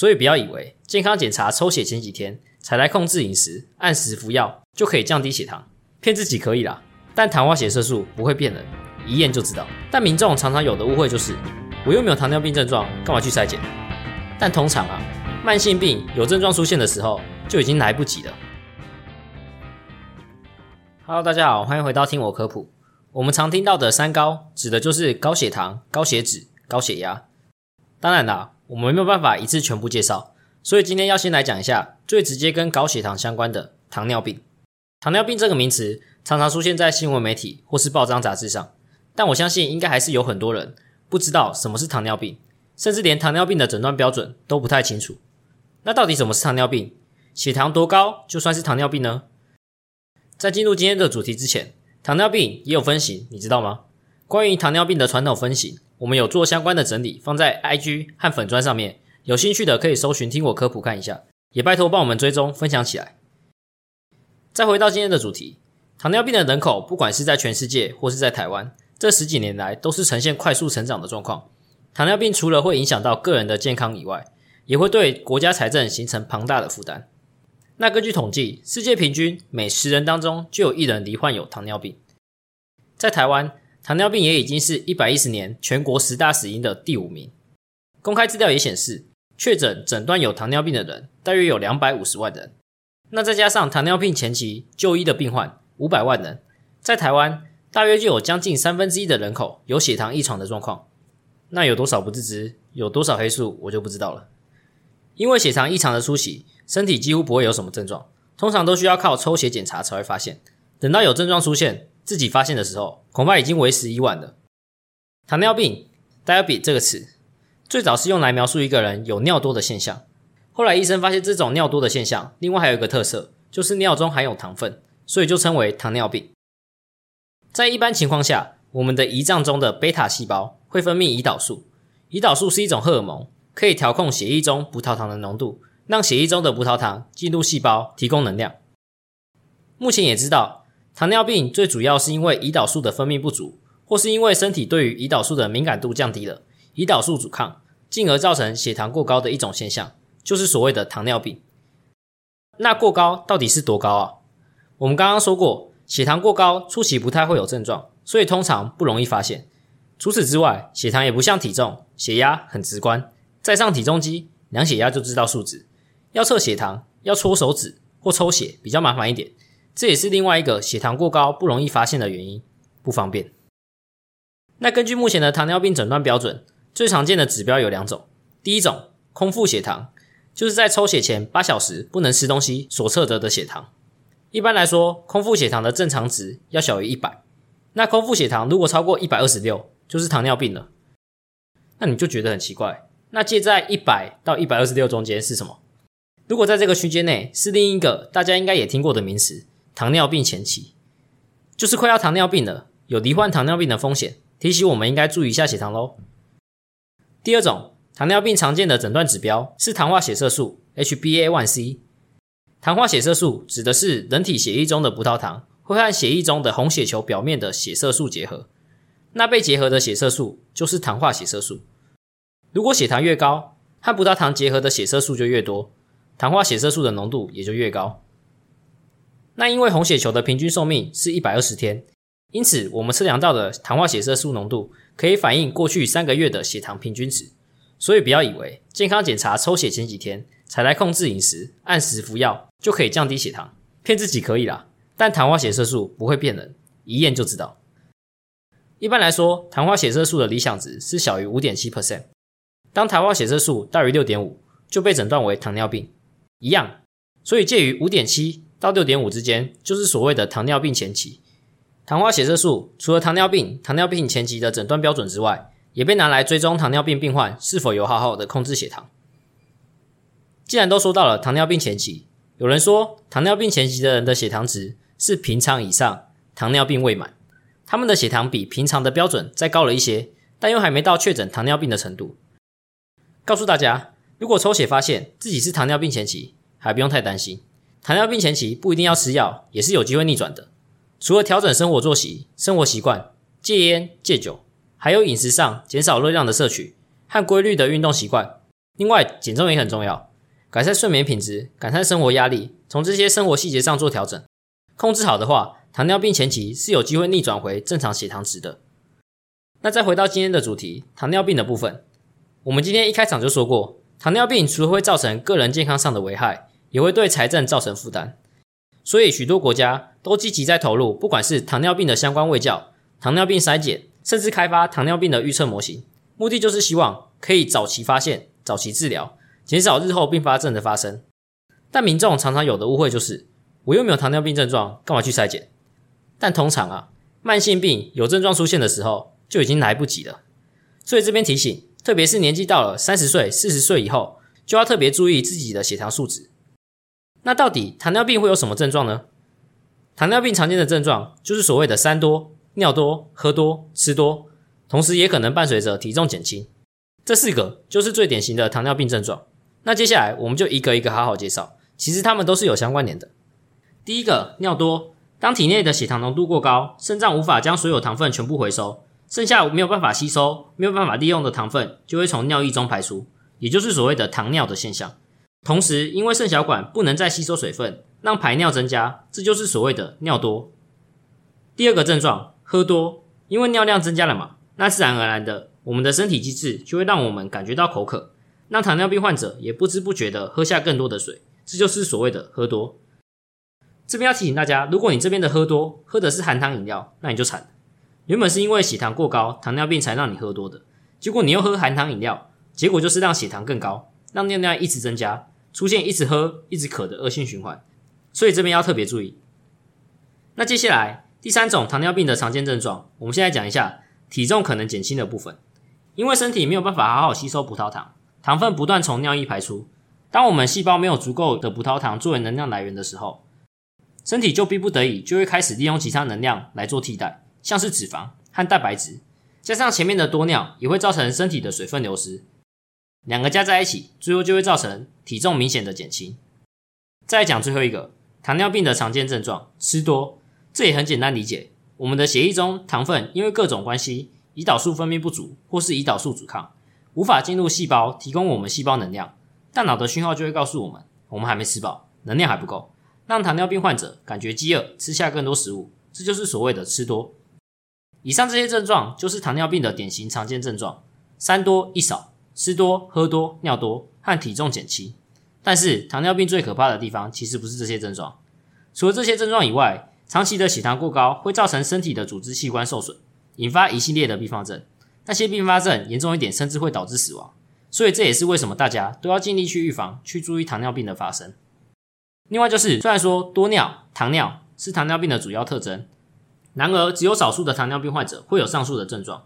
所以不要以为健康检查抽血前几天才来控制饮食，按时服药就可以降低血糖，骗自己可以啦。但糖化血色素不会骗人，一验就知道。但民众常常有的误会就是，我又没有糖尿病症状，干嘛去筛检？但通常啊，慢性病有症状出现的时候就已经来不及了。Hello，大家好，欢迎回到听我科普。我们常听到的三高，指的就是高血糖、高血脂、高血压。当然啦，我们没有办法一次全部介绍，所以今天要先来讲一下最直接跟高血糖相关的糖尿病。糖尿病这个名词常常出现在新闻媒体或是报章杂志上，但我相信应该还是有很多人不知道什么是糖尿病，甚至连糖尿病的诊断标准都不太清楚。那到底什么是糖尿病？血糖多高就算是糖尿病呢？在进入今天的主题之前，糖尿病也有分型，你知道吗？关于糖尿病的传统分型，我们有做相关的整理，放在 IG 和粉砖上面，有兴趣的可以搜寻听我科普看一下，也拜托帮我们追踪分享起来。再回到今天的主题，糖尿病的人口，不管是在全世界或是在台湾，这十几年来都是呈现快速成长的状况。糖尿病除了会影响到个人的健康以外，也会对国家财政形成庞大的负担。那根据统计，世界平均每十人当中就有一人罹患有糖尿病。在台湾，糖尿病也已经是一百一十年全国十大死因的第五名。公开资料也显示，确诊诊断有糖尿病的人大约有两百五十万人。那再加上糖尿病前期就医的病患五百万人，在台湾大约就有将近三分之一的人口有血糖异常的状况。那有多少不自知，有多少黑素，我就不知道了。因为血糖异常的出席。身体几乎不会有什么症状，通常都需要靠抽血检查才会发现。等到有症状出现，自己发现的时候，恐怕已经为时已晚了。糖尿病 （diabetes） 这个词最早是用来描述一个人有尿多的现象。后来医生发现这种尿多的现象，另外还有一个特色，就是尿中含有糖分，所以就称为糖尿病。在一般情况下，我们的胰脏中的贝塔细胞会分泌胰岛素，胰岛素是一种荷尔蒙，可以调控血液中葡萄糖的浓度。让血液中的葡萄糖进入细胞，提供能量。目前也知道，糖尿病最主要是因为胰岛素的分泌不足，或是因为身体对于胰岛素的敏感度降低了，胰岛素阻抗，进而造成血糖过高的一种现象，就是所谓的糖尿病。那过高到底是多高啊？我们刚刚说过，血糖过高初期不太会有症状，所以通常不容易发现。除此之外，血糖也不像体重，血压很直观，再上体重机量血压就知道数值。要测血糖，要搓手指或抽血比较麻烦一点，这也是另外一个血糖过高不容易发现的原因，不方便。那根据目前的糖尿病诊断标准，最常见的指标有两种，第一种空腹血糖，就是在抽血前八小时不能吃东西所测得的血糖。一般来说，空腹血糖的正常值要小于一百，那空腹血糖如果超过一百二十六，就是糖尿病了。那你就觉得很奇怪，那介在一百到一百二十六中间是什么？如果在这个区间内是另一个大家应该也听过的名词——糖尿病前期，就是快要糖尿病了，有罹患糖尿病的风险，提醒我们应该注意一下血糖喽。第二种糖尿病常见的诊断指标是糖化血色素 （HbA1c）。糖化血色素指的是人体血液中的葡萄糖会和血液中的红血球表面的血色素结合，那被结合的血色素就是糖化血色素。如果血糖越高，和葡萄糖结合的血色素就越多。糖化血色素的浓度也就越高。那因为红血球的平均寿命是一百二十天，因此我们测量到的糖化血色素浓度可以反映过去三个月的血糖平均值。所以不要以为健康检查抽血前几天才来控制饮食，按时服药就可以降低血糖，骗自己可以啦。但糖化血色素不会骗人，一验就知道。一般来说，糖化血色素的理想值是小于五点七 percent。当糖化血色素大于六点五，就被诊断为糖尿病。一样，所以介于五点七到六点五之间，就是所谓的糖尿病前期。糖化血色素除了糖尿病、糖尿病前期的诊断标准之外，也被拿来追踪糖尿病病患是否有好好的控制血糖。既然都说到了糖尿病前期，有人说糖尿病前期的人的血糖值是平常以上，糖尿病未满，他们的血糖比平常的标准再高了一些，但又还没到确诊糖尿病的程度。告诉大家。如果抽血发现自己是糖尿病前期，还不用太担心。糖尿病前期不一定要吃药，也是有机会逆转的。除了调整生活作息、生活习惯，戒烟戒酒，还有饮食上减少热量的摄取和规律的运动习惯，另外，减重也很重要，改善睡眠品质，改善生活压力，从这些生活细节上做调整，控制好的话，糖尿病前期是有机会逆转回正常血糖值的。那再回到今天的主题，糖尿病的部分，我们今天一开场就说过，糖尿病除了会造成个人健康上的危害，也会对财政造成负担。所以许多国家都积极在投入，不管是糖尿病的相关卫教、糖尿病筛检，甚至开发糖尿病的预测模型，目的就是希望可以早期发现、早期治疗，减少日后并发症的发生。但民众常常有的误会就是，我又没有糖尿病症状，干嘛去筛检？但通常啊，慢性病有症状出现的时候。就已经来不及了，所以这边提醒，特别是年纪到了三十岁、四十岁以后，就要特别注意自己的血糖数值。那到底糖尿病会有什么症状呢？糖尿病常见的症状就是所谓的三多：尿多、喝多、吃多，同时也可能伴随着体重减轻。这四个就是最典型的糖尿病症状。那接下来我们就一个一个好好介绍，其实它们都是有相关联的。第一个，尿多，当体内的血糖浓度过高，肾脏无法将所有糖分全部回收。剩下没有办法吸收、没有办法利用的糖分，就会从尿液中排出，也就是所谓的糖尿的现象。同时，因为肾小管不能再吸收水分，让排尿增加，这就是所谓的尿多。第二个症状，喝多，因为尿量增加了嘛，那自然而然的，我们的身体机制就会让我们感觉到口渴，让糖尿病患者也不知不觉的喝下更多的水，这就是所谓的喝多。这边要提醒大家，如果你这边的喝多喝的是含糖饮料，那你就惨了。原本是因为血糖过高，糖尿病才让你喝多的，结果你又喝含糖饮料，结果就是让血糖更高，让尿量一直增加，出现一直喝一直渴的恶性循环。所以这边要特别注意。那接下来第三种糖尿病的常见症状，我们现在讲一下体重可能减轻的部分。因为身体没有办法好好吸收葡萄糖，糖分不断从尿液排出。当我们细胞没有足够的葡萄糖作为能量来源的时候，身体就逼不得已就会开始利用其他能量来做替代。像是脂肪和蛋白质，加上前面的多尿，也会造成身体的水分流失，两个加在一起，最后就会造成体重明显的减轻。再讲最后一个，糖尿病的常见症状，吃多，这也很简单理解。我们的血液中糖分因为各种关系，胰岛素分泌不足，或是胰岛素阻抗，无法进入细胞提供我们细胞能量，大脑的讯号就会告诉我们，我们还没吃饱，能量还不够，让糖尿病患者感觉饥饿，吃下更多食物，这就是所谓的吃多。以上这些症状就是糖尿病的典型常见症状：三多一少，吃多、喝多、尿多和体重减轻。但是糖尿病最可怕的地方其实不是这些症状，除了这些症状以外，长期的血糖过高会造成身体的组织器官受损，引发一系列的并发症。那些并发症严重一点，甚至会导致死亡。所以这也是为什么大家都要尽力去预防、去注意糖尿病的发生。另外就是，虽然说多尿、糖尿是糖尿病的主要特征。然而，只有少数的糖尿病患者会有上述的症状，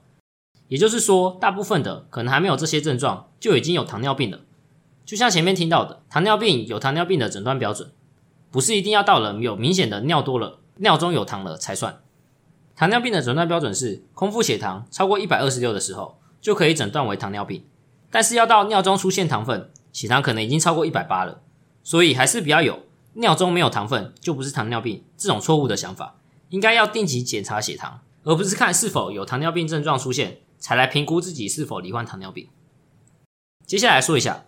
也就是说，大部分的可能还没有这些症状就已经有糖尿病了。就像前面听到的，糖尿病有糖尿病的诊断标准，不是一定要到了有明显的尿多了、尿中有糖了才算。糖尿病的诊断标准是空腹血糖超过一百二十六的时候就可以诊断为糖尿病，但是要到尿中出现糖分，血糖可能已经超过一百八了，所以还是比较有尿中没有糖分就不是糖尿病这种错误的想法。应该要定期检查血糖，而不是看是否有糖尿病症状出现才来评估自己是否罹患糖尿病。接下来说一下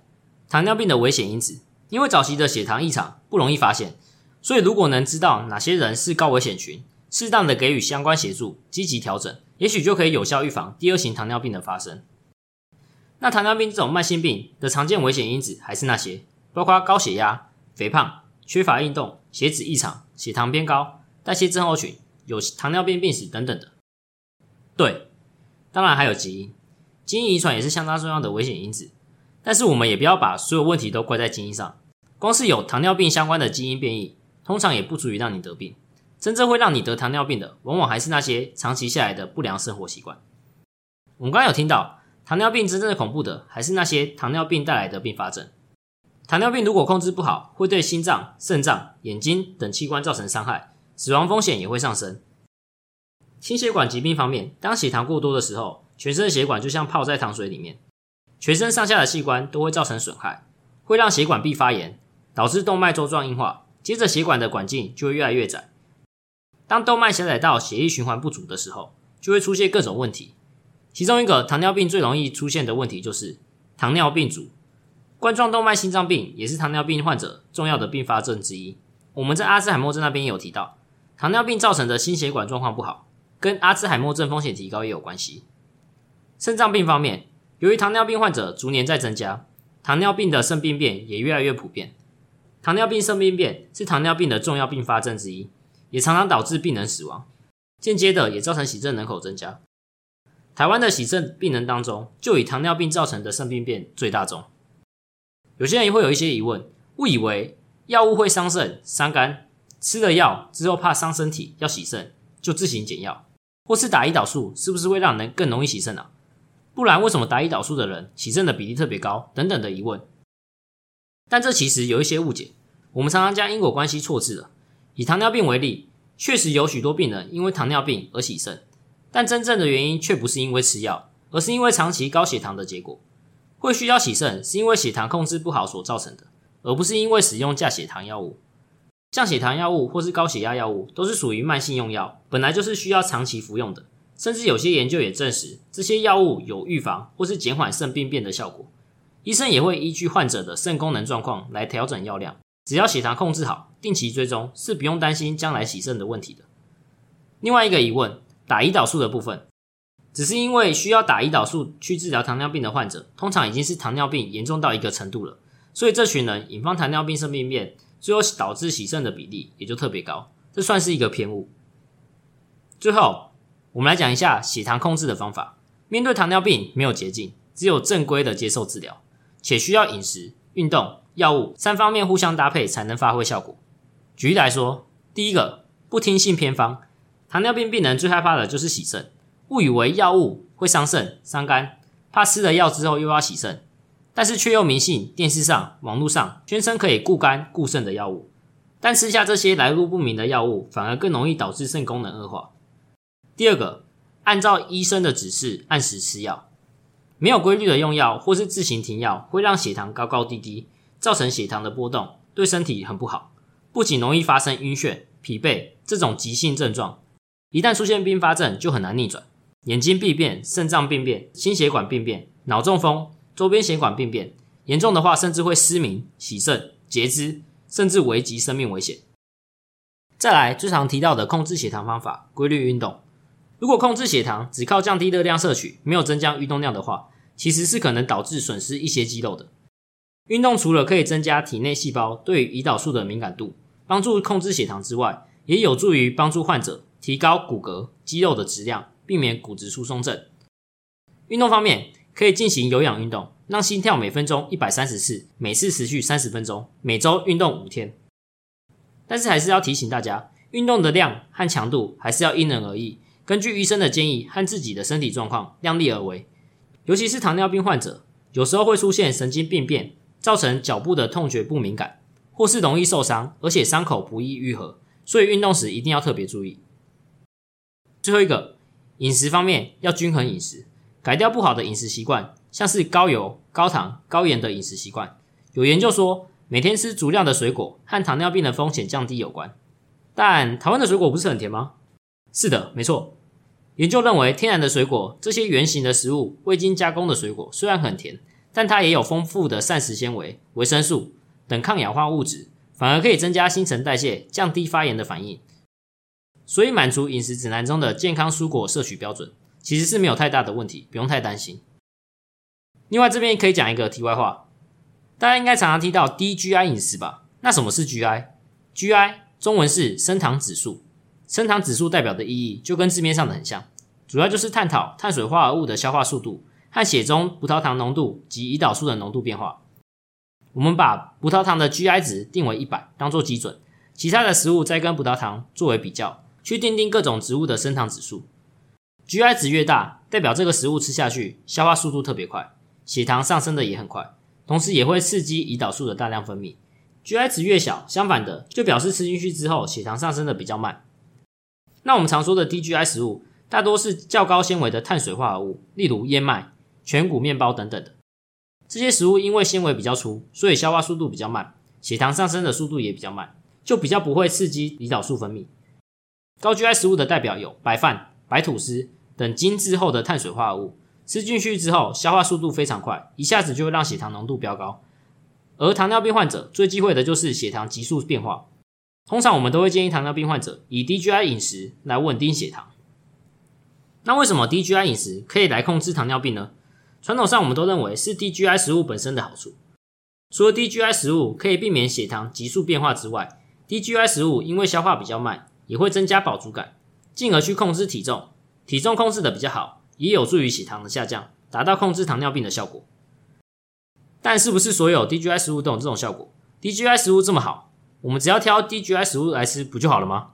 糖尿病的危险因子，因为早期的血糖异常不容易发现，所以如果能知道哪些人是高危险群，适当的给予相关协助，积极调整，也许就可以有效预防第二型糖尿病的发生。那糖尿病这种慢性病的常见危险因子还是那些，包括高血压、肥胖、缺乏运动、血脂异常、血糖偏高。代谢症候群、有糖尿病病史等等的，对，当然还有基因，基因遗传也是相当重要的危险因子。但是我们也不要把所有问题都怪在基因上，光是有糖尿病相关的基因变异，通常也不足以让你得病。真正会让你得糖尿病的，往往还是那些长期下来的不良生活习惯。我们刚刚有听到，糖尿病真正的恐怖的，还是那些糖尿病带来的并发症。糖尿病如果控制不好，会对心脏、肾脏、眼睛等器官造成伤害。死亡风险也会上升。心血管疾病方面，当血糖过多的时候，全身的血管就像泡在糖水里面，全身上下的器官都会造成损害，会让血管壁发炎，导致动脉粥状硬化，接着血管的管径就会越来越窄。当动脉狭窄到血液循环不足的时候，就会出现各种问题。其中一个糖尿病最容易出现的问题就是糖尿病足。冠状动脉心脏病也是糖尿病患者重要的并发症之一。我们在阿兹海默症那边也有提到，糖尿病造成的心血管状况不好，跟阿兹海默症风险提高也有关系。肾脏病方面，由于糖尿病患者逐年在增加，糖尿病的肾病变也越来越普遍。糖尿病肾病变是糖尿病的重要并发症之一，也常常导致病人死亡，间接的也造成洗肾人口增加。台湾的洗肾病人当中，就以糖尿病造成的肾病变最大众。有些人会有一些疑问，误以为药物会伤肾伤肝，吃了药之后怕伤身体要洗肾，就自行减药，或是打胰岛素，是不是会让人更容易洗肾啊？不然为什么打胰岛素的人洗肾的比例特别高？等等的疑问。但这其实有一些误解，我们常常将因果关系错置了。以糖尿病为例，确实有许多病人因为糖尿病而洗肾，但真正的原因却不是因为吃药，而是因为长期高血糖的结果。会需要洗肾，是因为血糖控制不好所造成的，而不是因为使用降血糖药物。降血糖药物或是高血压药物都是属于慢性用药，本来就是需要长期服用的。甚至有些研究也证实，这些药物有预防或是减缓肾病变的效果。医生也会依据患者的肾功能状况来调整药量，只要血糖控制好，定期追踪，是不用担心将来洗肾的问题的。另外一个疑问，打胰岛素的部分。只是因为需要打胰岛素去治疗糖尿病的患者，通常已经是糖尿病严重到一个程度了，所以这群人引发糖尿病肾病变，最后导致洗肾的比例也就特别高，这算是一个偏误。最后，我们来讲一下血糖控制的方法。面对糖尿病，没有捷径，只有正规的接受治疗，且需要饮食、运动、药物三方面互相搭配才能发挥效果。举例来说，第一个不听信偏方，糖尿病病人最害怕的就是洗肾。误以为药物会伤肾伤肝，怕吃了药之后又要洗肾，但是却又迷信电视上、网络上宣称可以固肝固肾的药物，但吃下这些来路不明的药物，反而更容易导致肾功能恶化。第二个，按照医生的指示按时吃药，没有规律的用药或是自行停药，会让血糖高高低低，造成血糖的波动，对身体很不好，不仅容易发生晕眩、疲惫这种急性症状，一旦出现并发症，就很难逆转。眼睛病变、肾脏病变、心血管病变、脑中风、周边血管病变，严重的话甚至会失明、洗肾、截肢，甚至危及生命危险。再来，最常提到的控制血糖方法——规律运动。如果控制血糖只靠降低热量摄取，没有增加运动量的话，其实是可能导致损失一些肌肉的。运动除了可以增加体内细胞对胰岛素的敏感度，帮助控制血糖之外，也有助于帮助患者提高骨骼、肌肉的质量。避免骨质疏松症。运动方面，可以进行有氧运动，让心跳每分钟一百三十次，每次持续三十分钟，每周运动五天。但是还是要提醒大家，运动的量和强度还是要因人而异，根据医生的建议和自己的身体状况量力而为。尤其是糖尿病患者，有时候会出现神经病变，造成脚部的痛觉不敏感，或是容易受伤，而且伤口不易愈合，所以运动时一定要特别注意。最后一个。饮食方面要均衡饮食，改掉不好的饮食习惯，像是高油、高糖、高盐的饮食习惯。有研究说，每天吃足量的水果和糖尿病的风险降低有关。但台湾的水果不是很甜吗？是的，没错。研究认为，天然的水果这些圆形的食物，未经加工的水果虽然很甜，但它也有丰富的膳食纤维、维生素等抗氧化物质，反而可以增加新陈代谢，降低发炎的反应。所以，满足饮食指南中的健康蔬果摄取标准，其实是没有太大的问题，不用太担心。另外，这边可以讲一个题外话，大家应该常常听到低 GI 饮食吧？那什么是 GI？GI 中文是升糖指数，升糖指数代表的意义就跟字面上的很像，主要就是探讨碳水化合物的消化速度和血中葡萄糖浓度及胰岛素的浓度变化。我们把葡萄糖的 GI 值定为一百，当做基准，其他的食物再跟葡萄糖作为比较。去定定各种植物的升糖指数，GI 值越大，代表这个食物吃下去消化速度特别快，血糖上升的也很快，同时也会刺激胰岛素的大量分泌。GI 值越小，相反的就表示吃进去之后血糖上升的比较慢。那我们常说的低 GI 食物，大多是较高纤维的碳水化合物，例如燕麦、全谷面包等等的。这些食物因为纤维比较粗，所以消化速度比较慢，血糖上升的速度也比较慢，就比较不会刺激胰岛素分泌。高 GI 食物的代表有白饭、白吐司等精致后的碳水化合物，吃进去之后消化速度非常快，一下子就会让血糖浓度飙高，而糖尿病患者最忌讳的就是血糖急速变化。通常我们都会建议糖尿病患者以 DGI 饮食来稳定血糖。那为什么 DGI 饮食可以来控制糖尿病呢？传统上我们都认为是 DGI 食物本身的好处。除了 DGI 食物可以避免血糖急速变化之外，DGI 食物因为消化比较慢，也会增加饱足感，进而去控制体重。体重控制的比较好，也有助于血糖的下降，达到控制糖尿病的效果。但是不是所有 DGI 食物都有这种效果？DGI 食物这么好，我们只要挑 DGI 食物来吃不就好了吗？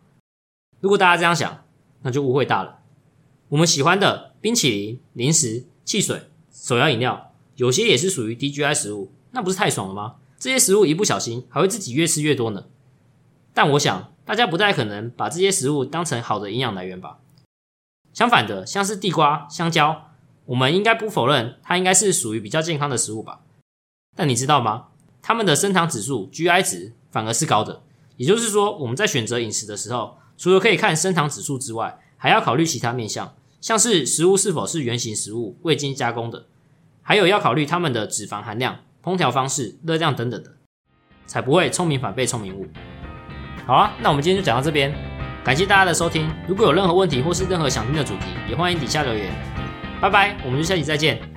如果大家这样想，那就误会大了。我们喜欢的冰淇淋、零食、汽水、手摇饮料，有些也是属于 DGI 食物，那不是太爽了吗？这些食物一不小心还会自己越吃越多呢。但我想大家不太可能把这些食物当成好的营养来源吧？相反的，像是地瓜、香蕉，我们应该不否认它应该是属于比较健康的食物吧？但你知道吗？它们的升糖指数 GI 值反而是高的。也就是说，我们在选择饮食的时候，除了可以看升糖指数之外，还要考虑其他面向，像是食物是否是原形食物、未经加工的，还有要考虑它们的脂肪含量、烹调方式、热量等等的，才不会聪明反被聪明误。好啊，那我们今天就讲到这边，感谢大家的收听。如果有任何问题或是任何想听的主题，也欢迎底下留言。拜拜，我们就下期再见。